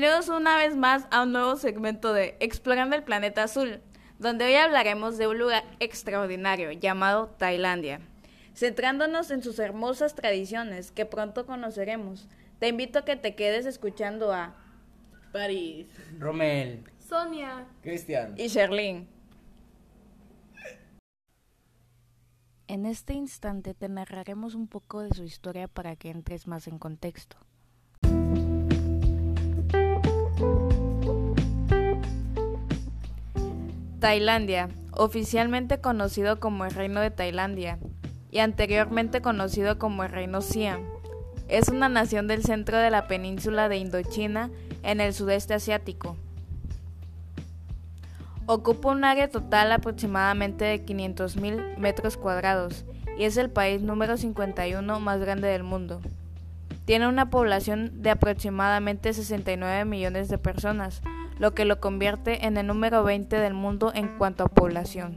Bienvenidos una vez más a un nuevo segmento de Explorando el Planeta Azul, donde hoy hablaremos de un lugar extraordinario llamado Tailandia, centrándonos en sus hermosas tradiciones que pronto conoceremos. Te invito a que te quedes escuchando a París. Romel. Sonia. Cristian. y Sherlyn. En este instante te narraremos un poco de su historia para que entres más en contexto. Tailandia, oficialmente conocido como el Reino de Tailandia y anteriormente conocido como el Reino Siam, es una nación del centro de la península de Indochina en el sudeste asiático. Ocupa un área total aproximadamente de 500.000 metros cuadrados y es el país número 51 más grande del mundo. Tiene una población de aproximadamente 69 millones de personas, lo que lo convierte en el número 20 del mundo en cuanto a población.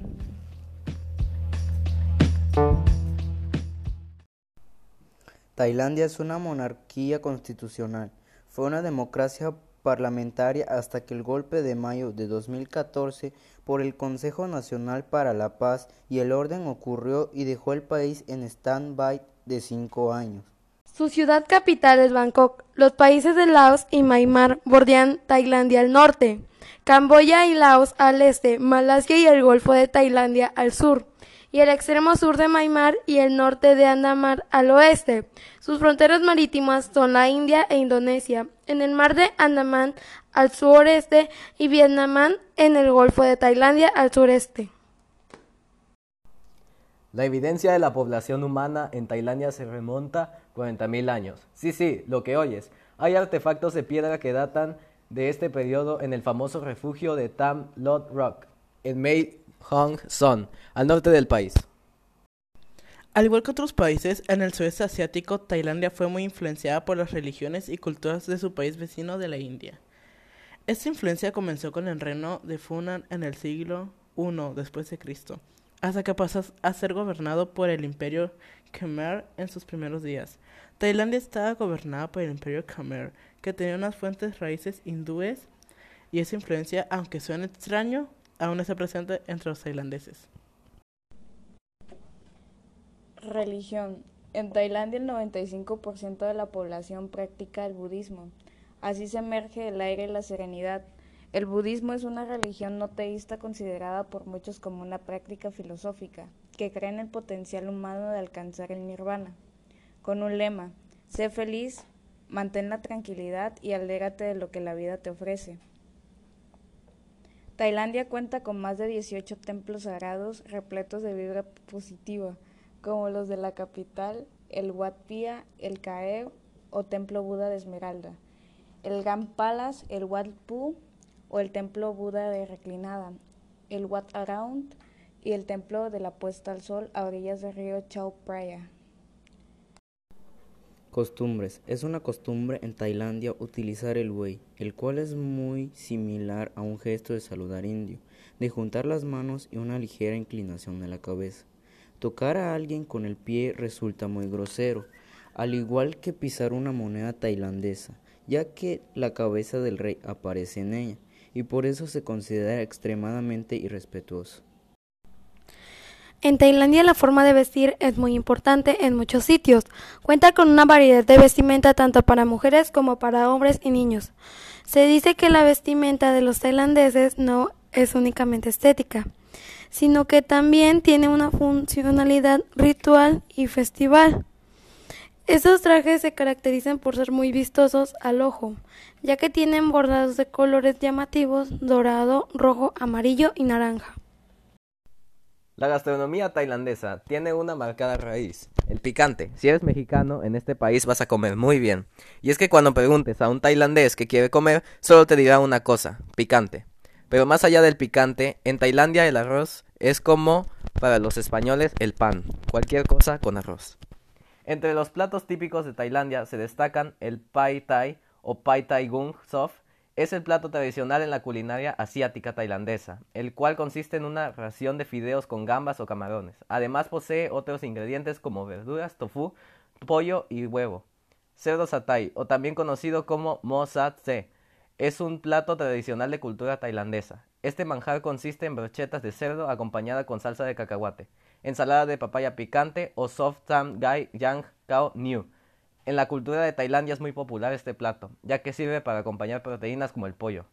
Tailandia es una monarquía constitucional. Fue una democracia parlamentaria hasta que el golpe de mayo de 2014 por el Consejo Nacional para la Paz y el Orden ocurrió y dejó el país en stand-by de cinco años. Su ciudad capital es Bangkok. Los países de Laos y Myanmar bordean Tailandia al norte, Camboya y Laos al este, Malasia y el Golfo de Tailandia al sur, y el extremo sur de Myanmar y el norte de Andamán al oeste. Sus fronteras marítimas son la India e Indonesia, en el mar de Andamán al sureste y Vietnam en el Golfo de Tailandia al sureste. La evidencia de la población humana en Tailandia se remonta 40.000 años. Sí, sí, lo que oyes. Hay artefactos de piedra que datan de este periodo en el famoso refugio de Tam Lot Rock, en Mae Hong Son, al norte del país. Al igual que otros países, en el sudeste asiático, Tailandia fue muy influenciada por las religiones y culturas de su país vecino de la India. Esta influencia comenzó con el reino de Funan en el siglo I después de Cristo, hasta que pasó a ser gobernado por el imperio Khmer en sus primeros días. Tailandia estaba gobernada por el imperio Khmer, que tenía unas fuentes raíces hindúes, y esa influencia, aunque suene extraño, aún está presente entre los tailandeses. Religión. En Tailandia el 95% de la población practica el budismo. Así se emerge el aire y la serenidad. El budismo es una religión no teísta considerada por muchos como una práctica filosófica, que cree en el potencial humano de alcanzar el nirvana. Con un lema, sé feliz, mantén la tranquilidad y alégate de lo que la vida te ofrece. Tailandia cuenta con más de 18 templos sagrados repletos de vibra positiva, como los de la capital, el Wat Pia, el Kaeo o Templo Buda de Esmeralda, el Gan Palace, el Wat Pu o el Templo Buda de Reclinada, el Wat Around y el Templo de la Puesta al Sol a orillas del río Chao Phraya. Costumbres. Es una costumbre en Tailandia utilizar el wei, el cual es muy similar a un gesto de saludar indio, de juntar las manos y una ligera inclinación de la cabeza. Tocar a alguien con el pie resulta muy grosero, al igual que pisar una moneda tailandesa, ya que la cabeza del rey aparece en ella, y por eso se considera extremadamente irrespetuoso. En Tailandia la forma de vestir es muy importante en muchos sitios. Cuenta con una variedad de vestimenta tanto para mujeres como para hombres y niños. Se dice que la vestimenta de los tailandeses no es únicamente estética, sino que también tiene una funcionalidad ritual y festival. Estos trajes se caracterizan por ser muy vistosos al ojo, ya que tienen bordados de colores llamativos dorado, rojo, amarillo y naranja. La gastronomía tailandesa tiene una marcada raíz, el picante. Si eres mexicano, en este país vas a comer muy bien. Y es que cuando preguntes a un tailandés que quiere comer, solo te dirá una cosa, picante. Pero más allá del picante, en Tailandia el arroz es como para los españoles el pan, cualquier cosa con arroz. Entre los platos típicos de Tailandia se destacan el pai thai o pai thai gung sof, es el plato tradicional en la culinaria asiática tailandesa, el cual consiste en una ración de fideos con gambas o camarones. Además posee otros ingredientes como verduras, tofu, pollo y huevo. Cerdo satay, o también conocido como mo sat se, es un plato tradicional de cultura tailandesa. Este manjar consiste en brochetas de cerdo acompañada con salsa de cacahuate, ensalada de papaya picante o soft tam gai yang kao new. En la cultura de Tailandia es muy popular este plato, ya que sirve para acompañar proteínas como el pollo.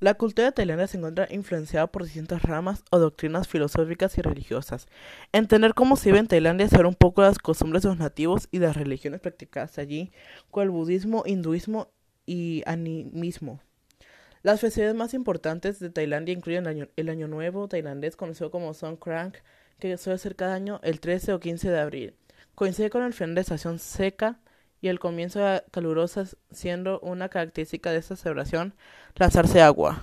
La cultura tailandesa se encuentra influenciada por distintas ramas o doctrinas filosóficas y religiosas. Entender cómo se vive en Tailandia es saber un poco las costumbres de los nativos y las religiones practicadas allí, como el budismo, hinduismo y animismo. Las festividades más importantes de Tailandia incluyen el año, el año Nuevo tailandés, conocido como Songkran, que suele ser cada año el 13 o 15 de abril. Coincide con el final de estación seca y el comienzo de calurosas, siendo una característica de esta celebración lanzarse agua.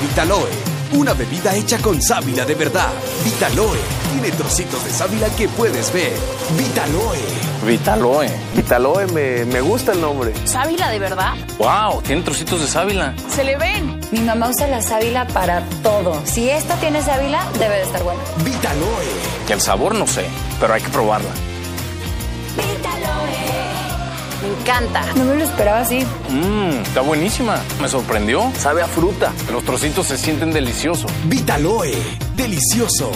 Vitaloe, una bebida hecha con sábila de verdad. Vitaloe, tiene trocitos de sábila que puedes ver. Vitaloe. Vitaloe. Vitaloe, me, me gusta el nombre. ¿Sábila de verdad? ¡Wow! Tiene trocitos de sábila. ¡Se le ven! Mi mamá usa la sábila para todo. Si esta tiene sábila, debe de estar buena. Vitaloe. Que el sabor no sé, pero hay que probarla. Me encanta. No me lo esperaba así. Mmm, está buenísima. Me sorprendió. Sabe a fruta. Los trocitos se sienten deliciosos. Vitaloe, delicioso,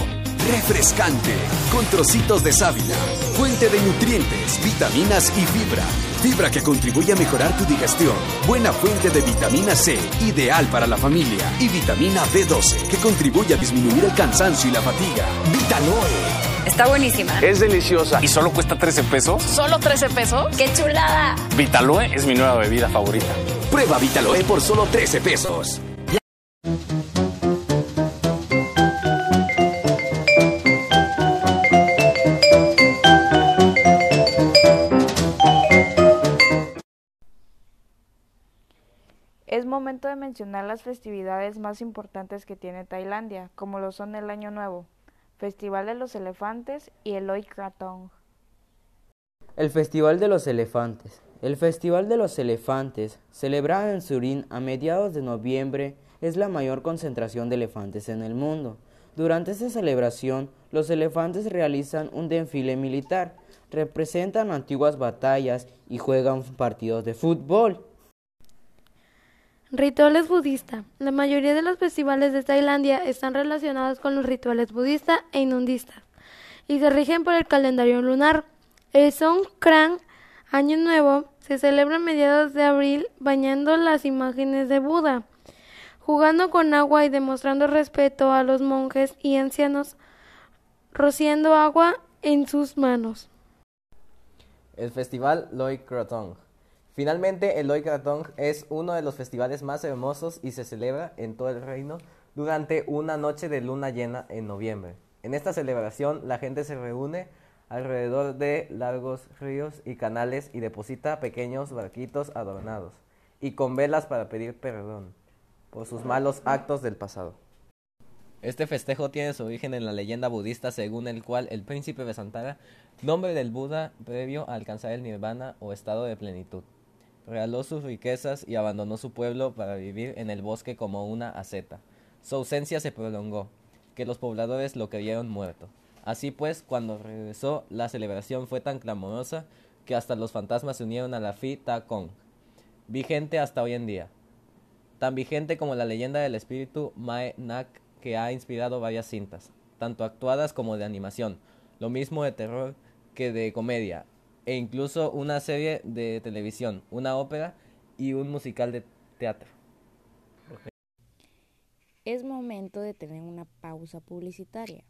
refrescante, con trocitos de sábila, fuente de nutrientes, vitaminas y fibra. Fibra que contribuye a mejorar tu digestión. Buena fuente de vitamina C, ideal para la familia. Y vitamina B12, que contribuye a disminuir el cansancio y la fatiga. Vitaloe. Está buenísima. Es deliciosa. ¿Y solo cuesta 13 pesos? ¿Solo 13 pesos? ¡Qué chulada! Vitaloe es mi nueva bebida favorita. Prueba Vitaloe por solo 13 pesos. Mencionar las festividades más importantes que tiene Tailandia, como lo son el Año Nuevo, Festival de los Elefantes y el Loi Krathong. El Festival de los Elefantes. El Festival de los Elefantes, celebrado en Surin a mediados de noviembre, es la mayor concentración de elefantes en el mundo. Durante esta celebración, los elefantes realizan un desfile militar, representan antiguas batallas y juegan partidos de fútbol. Rituales budistas. La mayoría de los festivales de Tailandia están relacionados con los rituales budistas e hinduistas y se rigen por el calendario lunar. El Songkran, Año Nuevo, se celebra a mediados de abril bañando las imágenes de Buda, jugando con agua y demostrando respeto a los monjes y ancianos, rociando agua en sus manos. El festival Loi Krathong. Finalmente, el Krathong es uno de los festivales más hermosos y se celebra en todo el reino durante una noche de luna llena en noviembre. En esta celebración, la gente se reúne alrededor de largos ríos y canales y deposita pequeños barquitos adornados y con velas para pedir perdón por sus malos actos del pasado. Este festejo tiene su origen en la leyenda budista según el cual el príncipe Vesantara, nombre del Buda previo a alcanzar el nirvana o estado de plenitud, regaló sus riquezas y abandonó su pueblo para vivir en el bosque como una asceta. Su ausencia se prolongó, que los pobladores lo creyeron muerto. Así pues, cuando regresó, la celebración fue tan clamorosa que hasta los fantasmas se unieron a la Fi Ta Kong, vigente hasta hoy en día. Tan vigente como la leyenda del espíritu Mae Nak que ha inspirado varias cintas, tanto actuadas como de animación, lo mismo de terror que de comedia, e incluso una serie de televisión, una ópera y un musical de teatro. Es momento de tener una pausa publicitaria.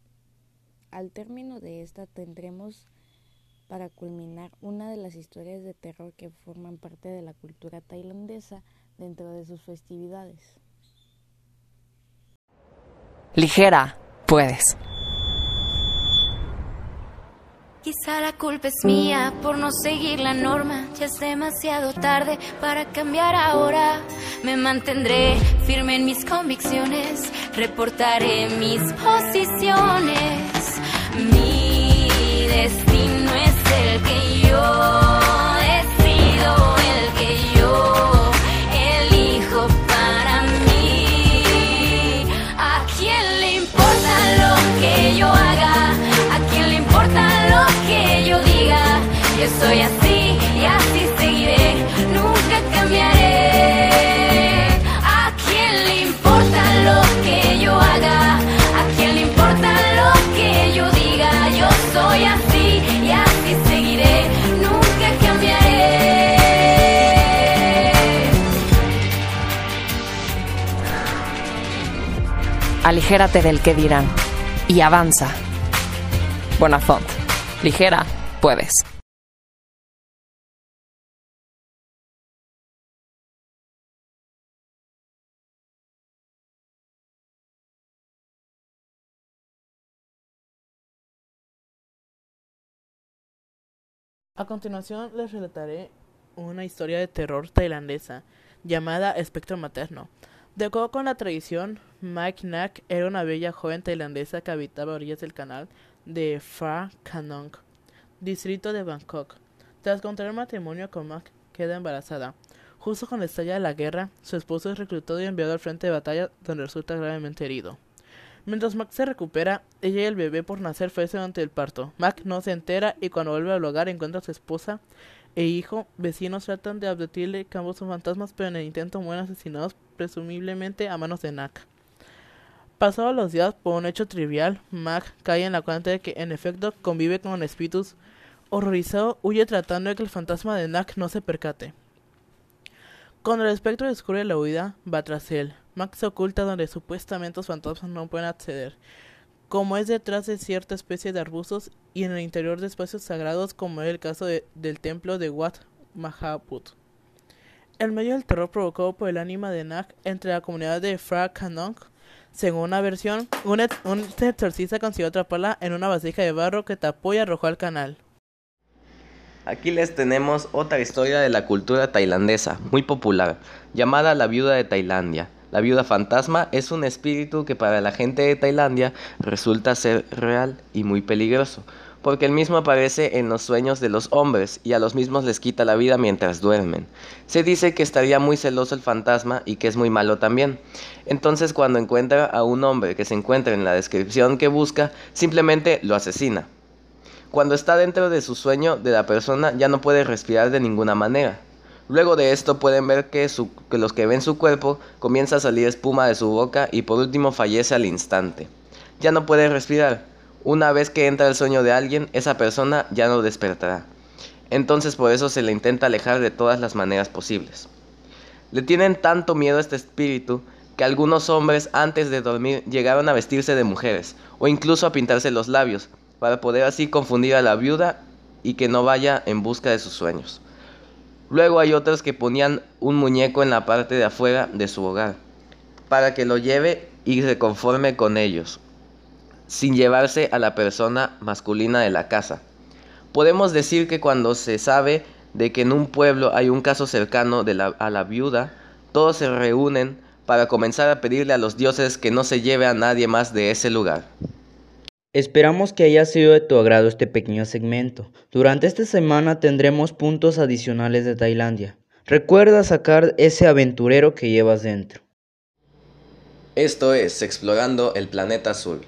Al término de esta tendremos para culminar una de las historias de terror que forman parte de la cultura tailandesa dentro de sus festividades. Ligera, puedes. Quizá la culpa es mía por no seguir la norma. Ya es demasiado tarde para cambiar ahora. Me mantendré firme en mis convicciones. Reportaré mis posiciones. Mi destino aligérate del que dirán y avanza. Bonafont. Ligera, puedes. A continuación les relataré una historia de terror tailandesa llamada Espectro Materno. De acuerdo con la tradición, Mike Nak era una bella joven tailandesa que habitaba a orillas del canal de Phra Kanong, distrito de Bangkok. Tras contraer matrimonio con Mac, queda embarazada. Justo cuando estalla la guerra, su esposo es reclutado y enviado al frente de batalla donde resulta gravemente herido. Mientras Mac se recupera, ella y el bebé por nacer fallecen durante el parto. Mac no se entera y cuando vuelve al hogar encuentra a su esposa e hijo. Vecinos tratan de abducirle, que ambos son fantasmas, pero en el intento mueren asesinados presumiblemente a manos de Nak. Pasados los días, por un hecho trivial, Mac cae en la cuenta de que en efecto convive con espíritus. Horrorizado, huye tratando de que el fantasma de Nak no se percate. Cuando el espectro descubre la huida, va tras él. Mac se oculta donde supuestamente los fantasmas no pueden acceder, como es detrás de cierta especie de arbustos y en el interior de espacios sagrados, como es el caso de, del templo de Wat Mahaput. El medio del terror provocado por el ánima de Nak entre la comunidad de Phra Kanong, según una versión, un, un exorcista consiguió atraparla en una vasija de barro que tapó y arrojó al canal. Aquí les tenemos otra historia de la cultura tailandesa, muy popular, llamada la viuda de Tailandia. La viuda fantasma es un espíritu que para la gente de Tailandia resulta ser real y muy peligroso, porque el mismo aparece en los sueños de los hombres y a los mismos les quita la vida mientras duermen. Se dice que estaría muy celoso el fantasma y que es muy malo también. Entonces cuando encuentra a un hombre que se encuentra en la descripción que busca, simplemente lo asesina. Cuando está dentro de su sueño de la persona ya no puede respirar de ninguna manera. Luego de esto pueden ver que, que, los que ven su cuerpo comienza a salir espuma de su boca y por último fallece al instante. Ya no puede respirar. Una vez que entra el sueño de alguien, esa persona ya no despertará. Entonces por eso se le intenta alejar de todas las maneras posibles. Le tienen tanto miedo a este espíritu que algunos hombres antes de dormir llegaron a vestirse de mujeres o incluso a pintarse los labios para poder así confundir a la viuda y que no vaya en busca de sus sueños. Luego hay otros que ponían un muñeco en la parte de afuera de su hogar, para que lo lleve y se conforme con ellos, sin llevarse a la persona masculina de la casa. Podemos decir que cuando se sabe de que en un pueblo hay un caso cercano de la, a la viuda, todos se reúnen para comenzar a pedirle a los dioses que no se lleve a nadie más de ese lugar. Esperamos que haya sido de tu agrado este pequeño segmento. Durante esta semana tendremos puntos adicionales de Tailandia. Recuerda sacar ese aventurero que llevas dentro. Esto es Explorando el Planeta Azul.